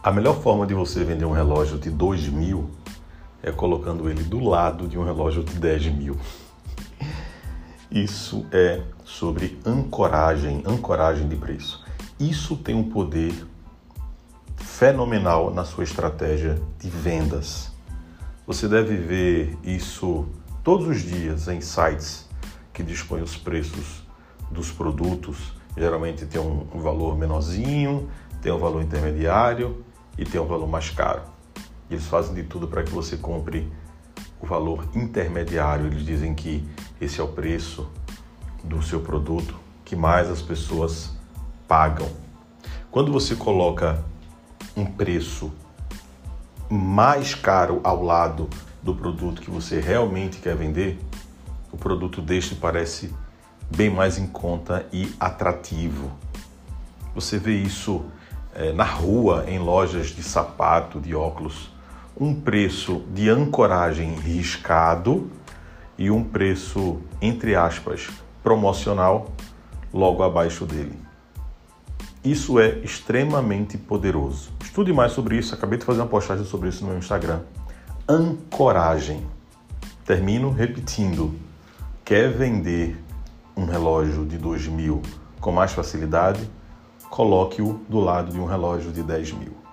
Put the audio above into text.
A melhor forma de você vender um relógio de 2 mil é colocando ele do lado de um relógio de 10 mil. Isso é sobre ancoragem, ancoragem de preço. Isso tem um poder fenomenal na sua estratégia de vendas. Você deve ver isso todos os dias em sites que dispõem os preços dos produtos. Geralmente tem um valor menorzinho, tem um valor intermediário e tem um valor mais caro. Eles fazem de tudo para que você compre o valor intermediário. Eles dizem que esse é o preço do seu produto que mais as pessoas pagam. Quando você coloca um preço mais caro ao lado do produto que você realmente quer vender, o produto deste parece bem mais em conta e atrativo. Você vê isso é, na rua, em lojas de sapato, de óculos, um preço de ancoragem riscado e um preço, entre aspas, promocional logo abaixo dele. Isso é extremamente poderoso. Estude mais sobre isso, acabei de fazer uma postagem sobre isso no meu Instagram. Ancoragem. Termino repetindo. Quer vender um relógio de 2 mil com mais facilidade? Coloque-o do lado de um relógio de 10 mil.